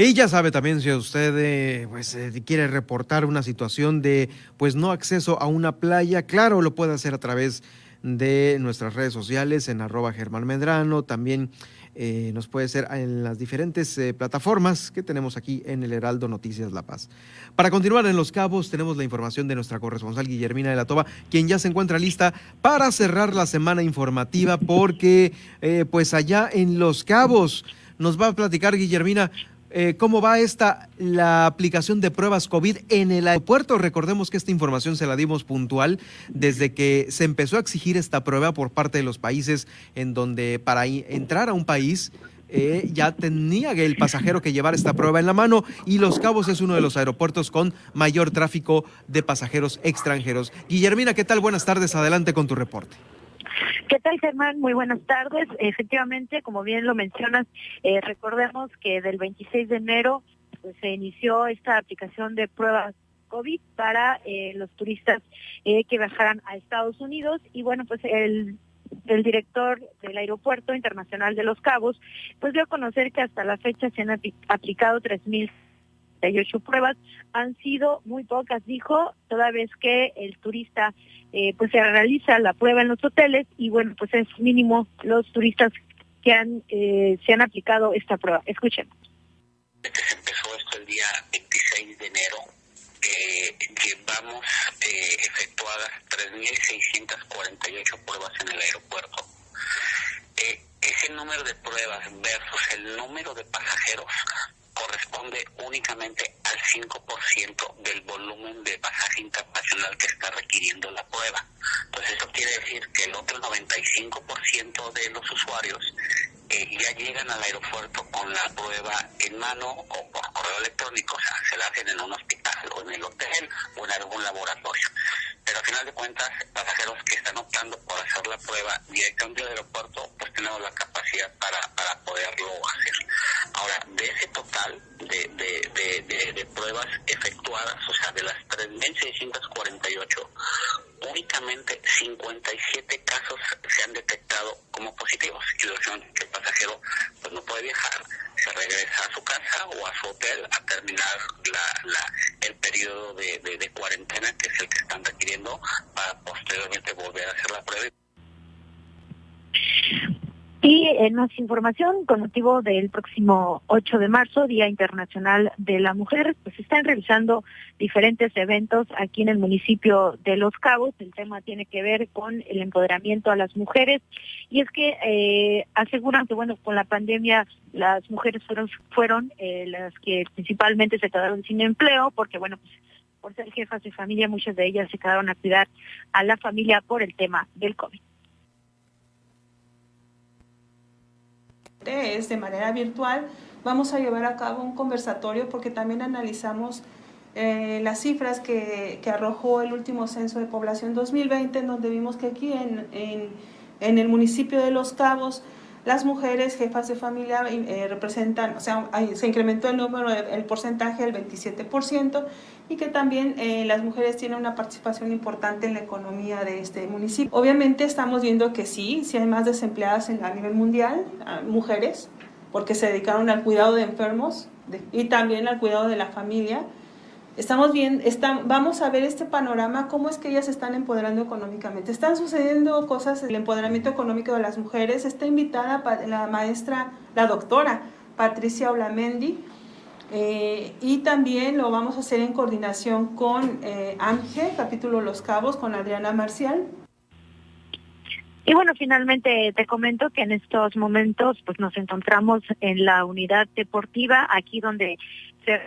Y ya sabe también si usted eh, pues, eh, quiere reportar una situación de pues no acceso a una playa, claro, lo puede hacer a través de nuestras redes sociales en arroba Germán Medrano, también eh, nos puede ser en las diferentes plataformas que tenemos aquí en el Heraldo Noticias La Paz. Para continuar en Los Cabos, tenemos la información de nuestra corresponsal Guillermina de la Toba, quien ya se encuentra lista para cerrar la semana informativa, porque pues allá en Los Cabos nos va a platicar Guillermina eh, cómo va esta la aplicación de pruebas COVID en el aeropuerto. Recordemos que esta información se la dimos puntual desde que se empezó a exigir esta prueba por parte de los países en donde para entrar a un país eh, ya tenía el pasajero que llevar esta prueba en la mano y Los Cabos es uno de los aeropuertos con mayor tráfico de pasajeros extranjeros. Guillermina, ¿qué tal? Buenas tardes, adelante con tu reporte. ¿Qué tal, Germán? Muy buenas tardes. Efectivamente, como bien lo mencionas, eh, recordemos que del 26 de enero pues, se inició esta aplicación de pruebas COVID para eh, los turistas eh, que viajaran a Estados Unidos y bueno, pues el el director del Aeropuerto Internacional de Los Cabos, pues dio a conocer que hasta la fecha se han aplicado 3.000 ocho pruebas han sido muy pocas, dijo, toda vez que el turista eh, pues se realiza la prueba en los hoteles y bueno, pues es mínimo los turistas que han eh, se han aplicado esta prueba. Escuchen. Se empezó esto el día 26 de enero. Eh, llevamos eh, efectuadas 3.648 pruebas en el aeropuerto. Eh, ese número de pruebas versus el número de pasajeros corresponde únicamente al 5% del volumen de pasaje internacional que está requiriendo la prueba. Entonces eso quiere decir que el otro 95% de los usuarios eh, ya llegan al aeropuerto con la prueba en mano o por correo electrónico, o sea, se la hacen en un hospital o en el hotel o en algún laboratorio. Pero al final de cuentas, pasajeros que están optando por hacer la prueba directamente del aeropuerto, pues tenemos la capacidad para, para poderlo hacer. Ahora, de ese total de, de, de, de pruebas efectuadas, o sea, baja. De las 3.648, únicamente 57 casos se han detectado como positivos. Situación que el pasajero pues, no puede viajar, se regresa a su casa o a su hotel a terminar la, el periodo de, de cuarentena, que es el que están requiriendo, para posteriormente volver a hacer la prueba. Y en más información, con motivo del próximo 8 de marzo, Día Internacional de la Mujer, pues están realizando diferentes eventos aquí en el municipio de Los Cabos. El tema tiene que ver con el empoderamiento a las mujeres. Y es que eh, aseguran que, bueno, con la pandemia las mujeres fueron, fueron eh, las que principalmente se quedaron sin empleo, porque, bueno, pues por ser jefas de familia, muchas de ellas se quedaron a cuidar a la familia por el tema del COVID. Es de manera virtual. Vamos a llevar a cabo un conversatorio porque también analizamos eh, las cifras que, que, arrojó el último censo de población 2020, en donde vimos que aquí en, en, en el municipio de Los Cabos las mujeres jefas de familia eh, representan, o sea, se incrementó el número, el porcentaje del 27% y que también eh, las mujeres tienen una participación importante en la economía de este municipio. Obviamente estamos viendo que sí, sí hay más desempleadas a nivel mundial, mujeres, porque se dedicaron al cuidado de enfermos y también al cuidado de la familia Estamos bien, vamos a ver este panorama, cómo es que ellas están empoderando económicamente. Están sucediendo cosas, el empoderamiento económico de las mujeres. Está invitada la maestra, la doctora Patricia Olamendi, eh, y también lo vamos a hacer en coordinación con eh, capítulo Los Cabos, con Adriana Marcial. Y bueno, finalmente te comento que en estos momentos pues nos encontramos en la unidad deportiva, aquí donde se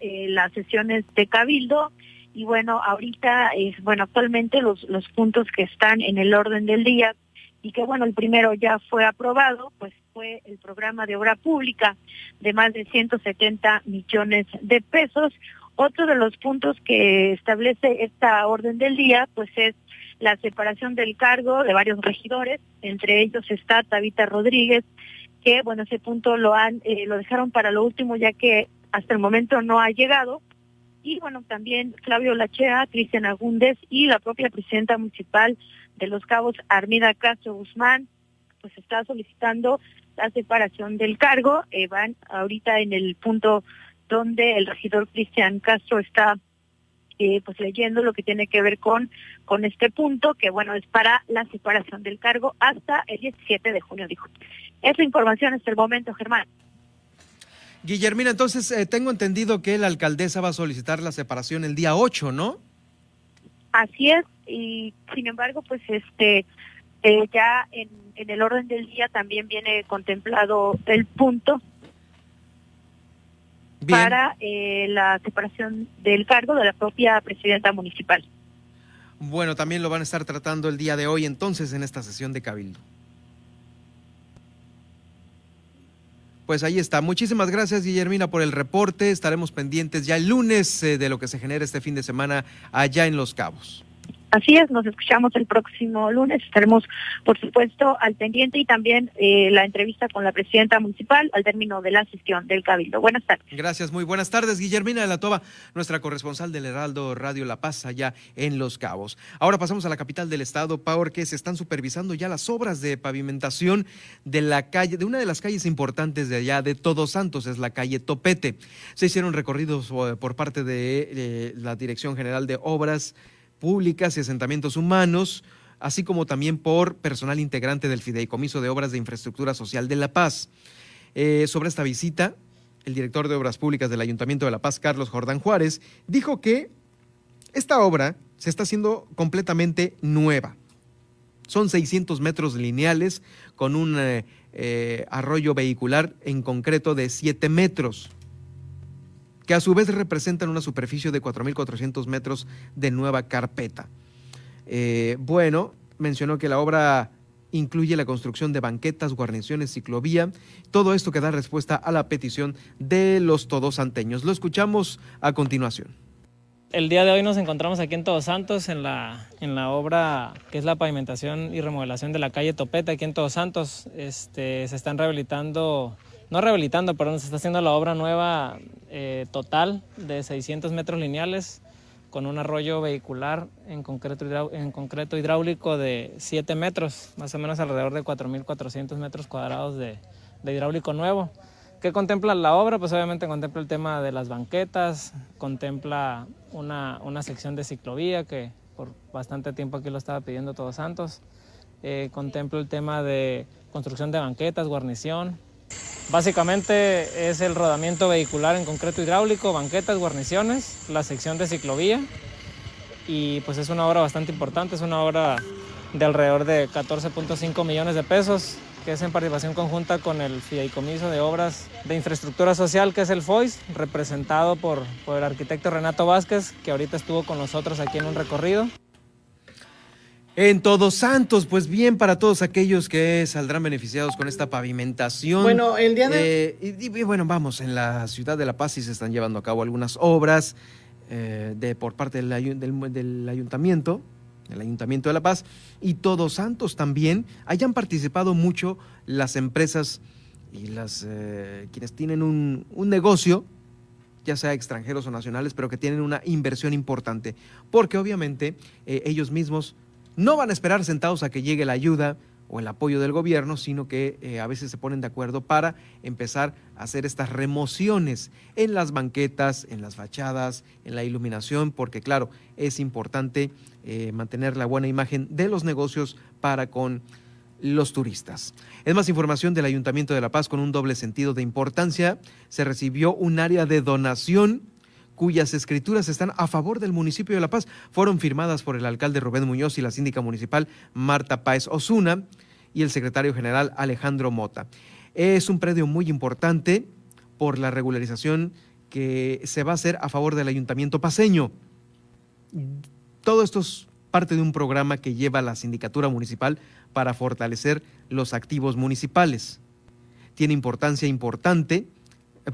eh, las sesiones de cabildo y bueno, ahorita es, bueno, actualmente los, los puntos que están en el orden del día y que bueno, el primero ya fue aprobado, pues fue el programa de obra pública de más de 170 millones de pesos. Otro de los puntos que establece esta orden del día, pues es la separación del cargo de varios regidores, entre ellos está Tabita Rodríguez, que bueno, ese punto lo han, eh, lo dejaron para lo último ya que hasta el momento no ha llegado. Y bueno, también Flavio Lachea, Cristian Agúndez y la propia presidenta municipal de Los Cabos, Armida Castro Guzmán, pues está solicitando la separación del cargo. Eh, van ahorita en el punto donde el regidor Cristian Castro está eh, pues leyendo lo que tiene que ver con, con este punto, que bueno, es para la separación del cargo hasta el 17 de junio, dijo. Esa información hasta el momento, Germán. Guillermina, entonces eh, tengo entendido que la alcaldesa va a solicitar la separación el día 8, ¿no? Así es, y sin embargo, pues este eh, ya en, el orden del día también viene contemplado el punto para eh, la separación del cargo de la propia presidenta municipal. Bueno, también lo van a estar tratando el día de hoy entonces en esta sesión de Cabildo. Pues ahí está. Muchísimas gracias, Guillermina, por el reporte. Estaremos pendientes ya el lunes eh, de lo que se genera este fin de semana allá en Los Cabos. Así es, nos escuchamos el próximo lunes. Estaremos, por supuesto, al pendiente y también eh, la entrevista con la presidenta municipal al término de la sesión del Cabildo. Buenas tardes. Gracias, muy buenas tardes. Guillermina de la Toba, nuestra corresponsal del Heraldo Radio La Paz, allá en Los Cabos. Ahora pasamos a la capital del estado, Power, que se están supervisando ya las obras de pavimentación de la calle, de una de las calles importantes de allá de Todos Santos, es la calle Topete. Se hicieron recorridos eh, por parte de eh, la Dirección General de Obras públicas y asentamientos humanos, así como también por personal integrante del Fideicomiso de Obras de Infraestructura Social de La Paz. Eh, sobre esta visita, el director de Obras Públicas del Ayuntamiento de La Paz, Carlos Jordán Juárez, dijo que esta obra se está haciendo completamente nueva. Son 600 metros lineales con un eh, eh, arroyo vehicular en concreto de 7 metros que a su vez representan una superficie de 4.400 metros de nueva carpeta. Eh, bueno, mencionó que la obra incluye la construcción de banquetas, guarniciones, ciclovía, todo esto que da respuesta a la petición de los todos anteños. Lo escuchamos a continuación. El día de hoy nos encontramos aquí en Todos Santos, en la, en la obra que es la pavimentación y remodelación de la calle Topeta, aquí en Todos Santos. Este, se están rehabilitando no rehabilitando, perdón, se está haciendo la obra nueva eh, total de 600 metros lineales con un arroyo vehicular en concreto, en concreto hidráulico de 7 metros, más o menos alrededor de 4.400 metros cuadrados de, hidráulico nuevo. ¿Qué contempla la obra? Pues obviamente contempla el tema de las banquetas, contempla una, una sección de ciclovía que por bastante tiempo aquí lo estaba pidiendo Todos Santos, eh, contempla el tema de construcción de banquetas, guarnición. Básicamente es el rodamiento vehicular en concreto hidráulico, banquetas, guarniciones, la sección de ciclovía y pues es una obra bastante importante, es una obra de alrededor de 14.5 millones de pesos que es en participación conjunta con el Fideicomiso de Obras de Infraestructura Social, que es el FOIS, representado por, por el arquitecto Renato Vázquez, que ahorita estuvo con nosotros aquí en un recorrido. En Todos Santos, pues bien para todos aquellos que saldrán beneficiados con esta pavimentación. Bueno, el día de... Eh, y, bueno, vamos, en la ciudad de La Paz sí se están llevando a cabo algunas obras eh, de, por parte del, del ayuntamiento, el Ayuntamiento de La Paz y Todos Santos también, hayan participado mucho las empresas y las eh, quienes tienen un, negocio, ya sea extranjeros o nacionales, pero que tienen una inversión importante, porque obviamente eh, ellos mismos no van a esperar sentados a que llegue la ayuda o el apoyo del gobierno, sino que eh, a veces se ponen de acuerdo para empezar a hacer estas remociones en las banquetas, en las fachadas, en la iluminación, porque claro, es importante eh, mantener la buena imagen de los negocios para con los turistas. Es más información del Ayuntamiento de La Paz con un doble sentido de importancia. Se recibió un área de donación cuyas escrituras están a favor del municipio de La Paz. Fueron firmadas por el alcalde Rubén Muñoz y la síndica municipal Marta Páez Osuna y el secretario general Alejandro Mota. Es un predio muy importante por la regularización que se va a hacer a favor del ayuntamiento paseño. Todo esto es parte de un programa que lleva la sindicatura municipal para fortalecer los activos municipales. Tiene importancia importante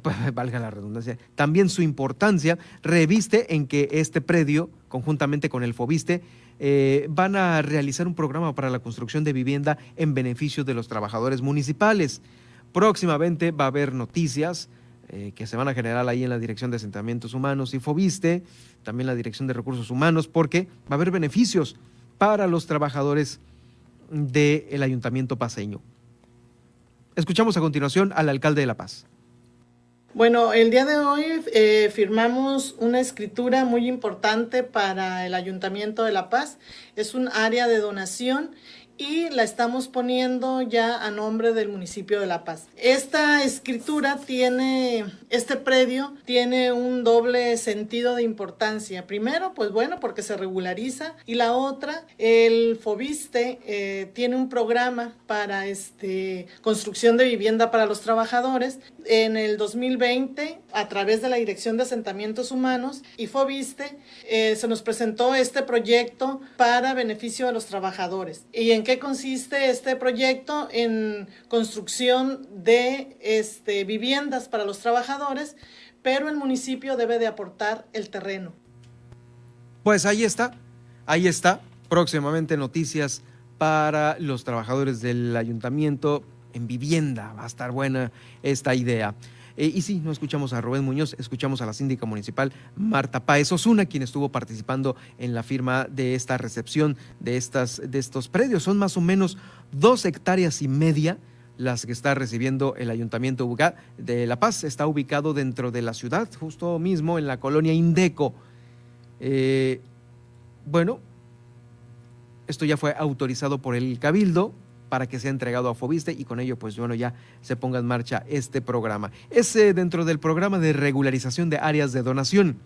valga la redundancia, también su importancia reviste en que este predio, conjuntamente con el FOBISTE, eh, van a realizar un programa para la construcción de vivienda en beneficio de los trabajadores municipales. Próximamente va a haber noticias eh, que se van a generar ahí en la Dirección de Asentamientos Humanos y FOBISTE, también la Dirección de Recursos Humanos, porque va a haber beneficios para los trabajadores del Ayuntamiento paseño. Escuchamos a continuación al alcalde de La Paz. Bueno, el día de hoy eh, firmamos una escritura muy importante para el Ayuntamiento de La Paz. Es un área de donación y la estamos poniendo ya a nombre del municipio de La Paz. Esta escritura tiene, este predio tiene un doble sentido de importancia. Primero, pues bueno, porque se regulariza y la otra, el Fobiste eh, tiene un programa para este, construcción de vivienda para los trabajadores. En el 2020, a través de la Dirección de Asentamientos Humanos y Fobiste, eh, se nos presentó este proyecto para beneficio de los trabajadores. Y en qué consiste este proyecto? En construcción de este, viviendas para los trabajadores, pero el municipio debe de aportar el terreno. Pues ahí está, ahí está. Próximamente noticias para los trabajadores del ayuntamiento en vivienda. Va a estar buena esta idea. Eh, y sí, no escuchamos a Rubén Muñoz, escuchamos a la síndica municipal Marta Paez Osuna, quien estuvo participando en la firma de esta recepción de, estas, de estos predios. Son más o menos dos hectáreas y media las que está recibiendo el Ayuntamiento de La Paz. Está ubicado dentro de la ciudad, justo mismo en la colonia Indeco. Eh, bueno, esto ya fue autorizado por el Cabildo, para que sea entregado a Fobiste y con ello, pues bueno, ya se ponga en marcha este programa. Es eh, dentro del programa de regularización de áreas de donación.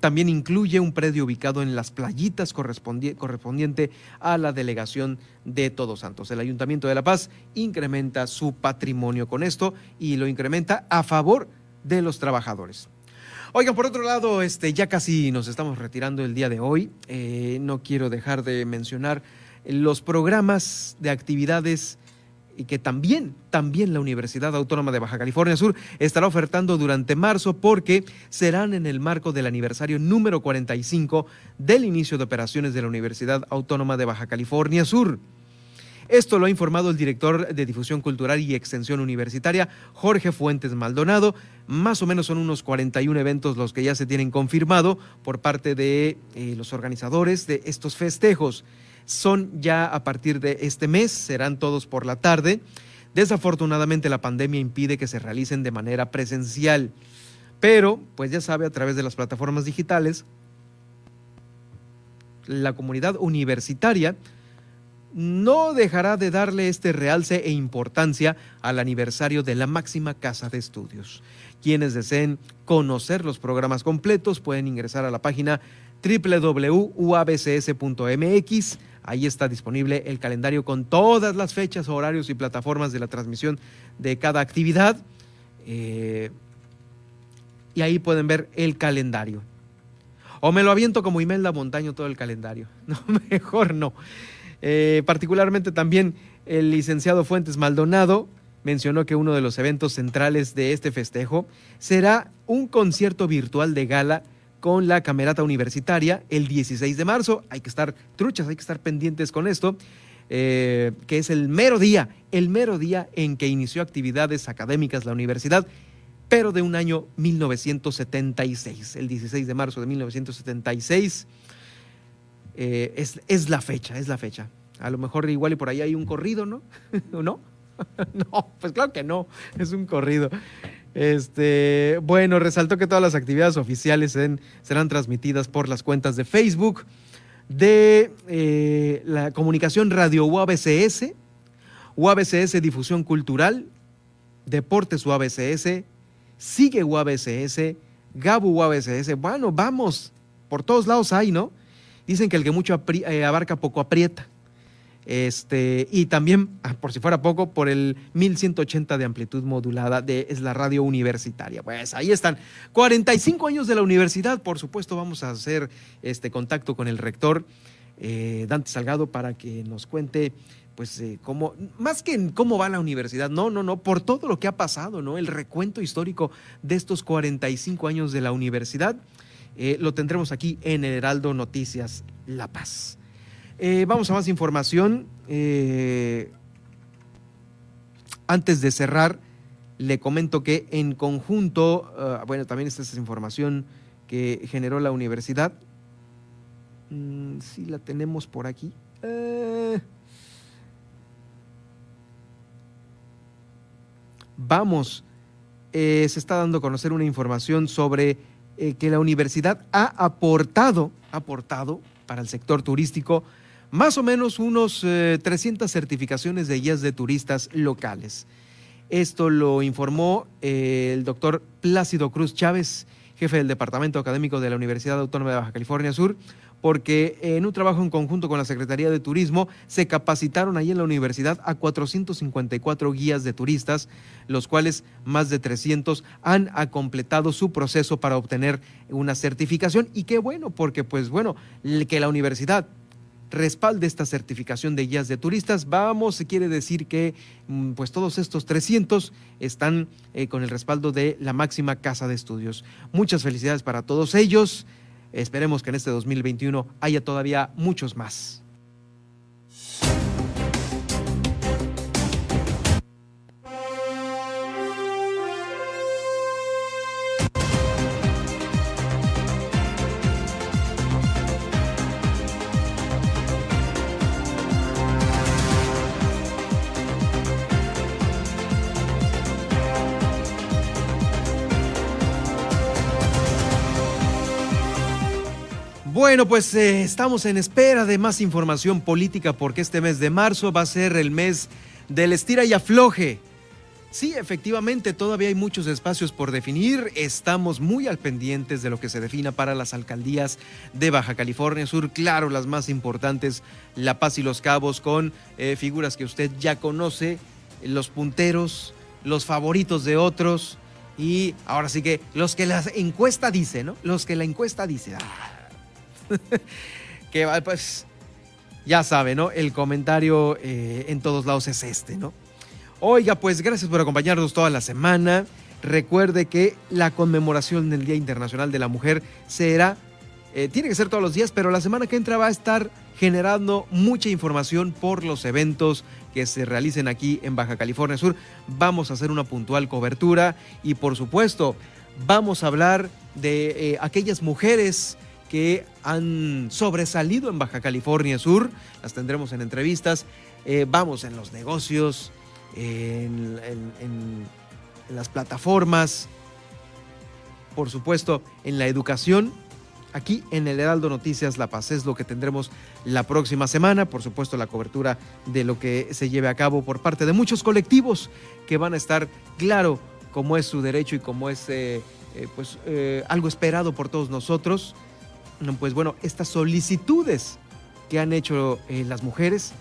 También incluye un predio ubicado en las playitas correspondiente a la delegación de Todos Santos. El Ayuntamiento de La Paz incrementa su patrimonio con esto y lo incrementa a favor de los trabajadores. Oigan, por otro lado, este, ya casi nos estamos retirando el día de hoy. Eh, no quiero dejar de mencionar los programas de actividades y que también, también la Universidad Autónoma de Baja California Sur estará ofertando durante marzo porque serán en el marco del aniversario número 45 del inicio de operaciones de la Universidad Autónoma de Baja California Sur. Esto lo ha informado el director de Difusión Cultural y Extensión Universitaria, Jorge Fuentes Maldonado. Más o menos son unos 41 eventos los que ya se tienen confirmado por parte de eh, los organizadores de estos festejos. Son ya a partir de este mes, serán todos por la tarde. Desafortunadamente la pandemia impide que se realicen de manera presencial, pero pues ya sabe a través de las plataformas digitales, la comunidad universitaria no dejará de darle este realce e importancia al aniversario de la máxima casa de estudios. Quienes deseen conocer los programas completos pueden ingresar a la página www.uabcs.mx. Ahí está disponible el calendario con todas las fechas, horarios y plataformas de la transmisión de cada actividad. Eh, y ahí pueden ver el calendario. O me lo aviento como Imelda Montaño todo el calendario. No, mejor no. Eh, particularmente también el licenciado Fuentes Maldonado mencionó que uno de los eventos centrales de este festejo será un concierto virtual de gala con la Camerata Universitaria el 16 de marzo. Hay que estar truchas, hay que estar pendientes con esto, eh, que es el mero día, el mero día en que inició actividades académicas la universidad, pero de un año 1976, el 16 de marzo de 1976. Eh, es, es, la fecha, es la fecha. A lo mejor igual y por ahí hay un corrido, ¿no? ¿O no? no, pues claro que no, es un corrido. Este, bueno, resaltó que todas las actividades oficiales serán transmitidas por las cuentas de Facebook de eh, la comunicación Radio UABCS, UABCS Difusión Cultural, Deportes UABCS, Sigue UABCS, Gabu UABCS. Bueno, vamos, por todos lados hay, ¿no? Dicen que el que mucho eh, abarca poco aprieta. Este, y también, ah, por si fuera poco, por el 1180 de amplitud modulada de es la radio universitaria. Pues ahí están. 45 años de la universidad, por supuesto, vamos a hacer este contacto con el rector eh, Dante Salgado para que nos cuente pues eh, cómo, más que cómo va la universidad, no, no, no, por todo lo que ha pasado, ¿no? El recuento histórico de estos 45 años de la universidad. Eh, lo tendremos aquí en el Heraldo Noticias La Paz. Eh, vamos a más información. Eh, antes de cerrar, le comento que en conjunto, ah, bueno, también esta es información que generó la universidad. Mm, sí, la tenemos por aquí. vamos, se está dando a conocer una información sobre eh, que la universidad ha aportado, aportado para el sector turístico más o menos unos 300 eh, certificaciones de guías de turistas locales. Esto lo informó eh, el doctor Plácido Cruz Chávez, jefe del Departamento Académico de la Universidad Autónoma de Baja California Sur, porque en un trabajo en conjunto con la Secretaría de Turismo se capacitaron ahí en la universidad a 454 guías de turistas, los cuales más de 300 han completado su proceso para obtener una certificación y qué bueno, porque pues bueno, que la universidad respalde esta certificación de guías de turistas. Vamos, se quiere decir que mm, pues todos estos 300 están eh, con el respaldo de la máxima casa de estudios. Muchas felicidades para todos ellos. Esperemos que en este 2021 haya todavía muchos más. Bueno, pues eh, estamos en espera de más información política porque este mes de marzo va a ser el mes del estira y afloje. Sí, efectivamente, todavía hay muchos espacios por definir. Estamos muy al pendientes de lo que se defina para las alcaldías de Baja California Sur. Claro, las más importantes, La Paz y Los Cabos, con eh, figuras que usted ya conoce, los punteros, los favoritos de otros. Y ahora sí que los que la encuesta dice, ¿no? Los que la encuesta dice. Ah, que pues ya sabe, ¿no? El comentario eh, en todos lados es este, ¿no? Oiga, pues gracias por acompañarnos toda la semana. Recuerde que la conmemoración del Día Internacional de la Mujer será Eh, tiene que ser todos los días, pero la semana que entra va a estar generando mucha información por los eventos que se realicen aquí en Baja California Sur. Vamos a hacer una puntual cobertura y por supuesto vamos a hablar de eh, aquellas mujeres que han sobresalido en Baja California Sur. Las tendremos en entrevistas. Eh, vamos en los negocios, en, las plataformas, por supuesto en la educación aquí en el Heraldo Noticias La Paz. Es lo que tendremos la próxima semana. Por supuesto, la cobertura de lo que se lleve a cabo por parte de muchos colectivos que van a estar, claro, como es su derecho y como es eh, eh, pues, algo esperado por todos nosotros. Pues bueno, estas solicitudes que han hecho las mujeres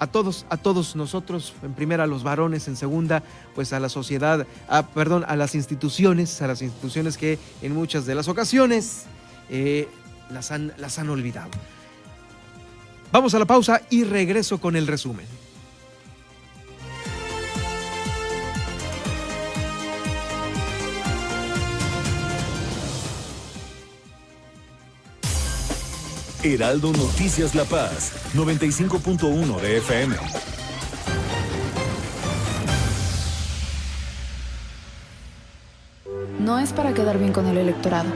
a todos, a todos nosotros, en primera a los varones, en segunda, pues a la sociedad, perdón, a las instituciones, a las instituciones que en muchas de las ocasiones eh, las, han, las han olvidado. Vamos a la pausa y regreso con el resumen. Heraldo Noticias La Paz, 95.1 de FM. No es para quedar bien con el electorado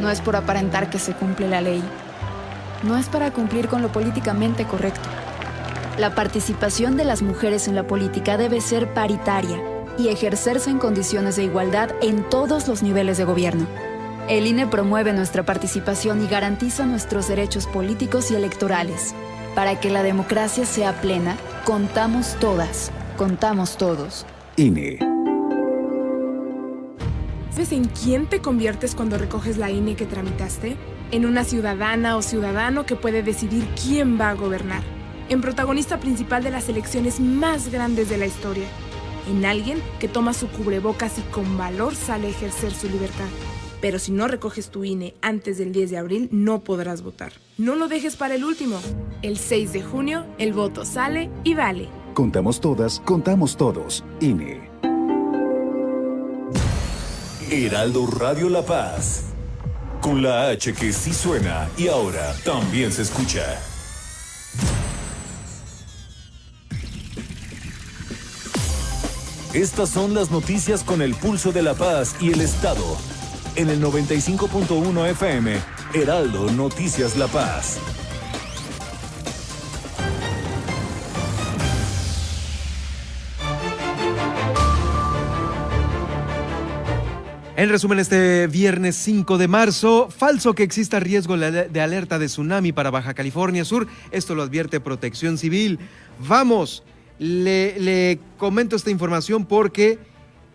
no es por aparentar que se cumple la ley. No es para cumplir con lo políticamente correcto. La participación de las mujeres en la política debe ser paritaria y ejercerse en condiciones de igualdad en todos los niveles de gobierno. El INE promueve nuestra participación y garantiza nuestros derechos políticos y electorales. Para que la democracia sea plena, contamos todas, contamos todos. INE. ¿Sabes en quién te conviertes cuando recoges la INE que tramitaste? En una ciudadana o ciudadano que puede decidir quién va a gobernar. En protagonista principal de las elecciones más grandes de la historia. En alguien que toma su cubrebocas y con valor sale a ejercer su libertad. Pero si no recoges tu INE antes del 10 de abril, no podrás votar. No lo dejes para el último. El 6 de junio, el voto sale y vale. Contamos todas, contamos todos. INE. Heraldo Radio La Paz. Con la H que sí suena y ahora también se escucha. Estas son las noticias con el pulso de La Paz y el Estado. En el 95.1 FM, Heraldo Noticias La Paz. En resumen, este viernes 5 de marzo, falso que exista riesgo de alerta de tsunami para Baja California Sur. Esto lo advierte Protección Civil. Vamos, le, comento esta información porque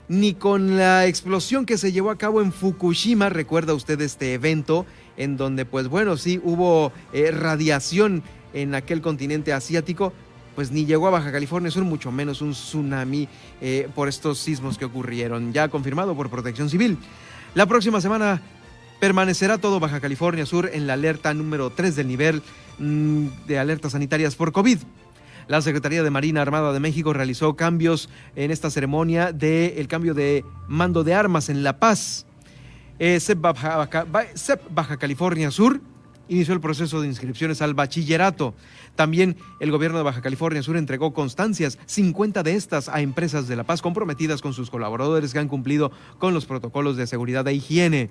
ni con la explosión que se llevó a cabo en Fukushima, recuerda usted este evento, en donde pues bueno, sí hubo eh, radiación en aquel continente asiático, pues ni llegó a Baja California Sur, mucho menos un tsunami eh, por estos sismos que ocurrieron, ya confirmado por Protección Civil. La próxima semana permanecerá todo Baja California Sur en la alerta número 3 del nivel mm, de alertas sanitarias por COVID. La Secretaría de Marina Armada de México realizó cambios en esta ceremonia del cambio de mando de armas en La Paz. Eh, Baja California Sur inició el proceso de inscripciones al bachillerato. También el gobierno de Baja California Sur entregó constancias, 50 de estas a empresas de La Paz comprometidas con sus colaboradores que han cumplido con los protocolos de seguridad e higiene.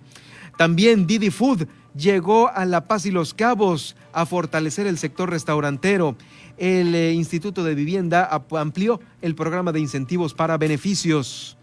También Didi Food llegó a La Paz y Los Cabos a fortalecer el sector restaurantero. El eh, Instituto de Vivienda amplió el programa de incentivos para beneficios.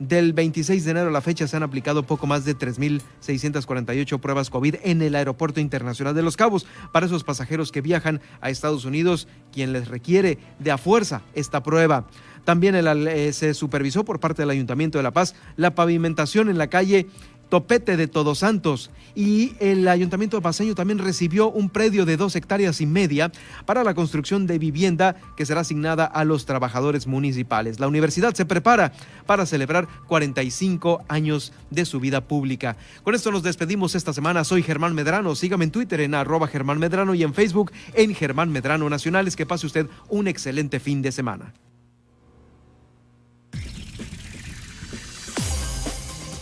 Del 26 de enero a la fecha se han aplicado poco más de 3.648 pruebas COVID en el Aeropuerto Internacional de Los Cabos para esos pasajeros que viajan a Estados Unidos, quien les requiere de a fuerza esta prueba. También eh, se supervisó por parte del Ayuntamiento de La Paz la pavimentación en la calle Topete de Todos Santos. Y el Ayuntamiento de Paseño también recibió un predio de dos hectáreas y media para la construcción de vivienda que será asignada a los trabajadores municipales. La universidad se prepara para celebrar 45 años de su vida pública. Con esto nos despedimos esta semana. Soy Germán Medrano. Sígame en Twitter en arroba Germán Medrano y en Facebook en Germán Medrano Nacionales. Que pase usted un excelente fin de semana.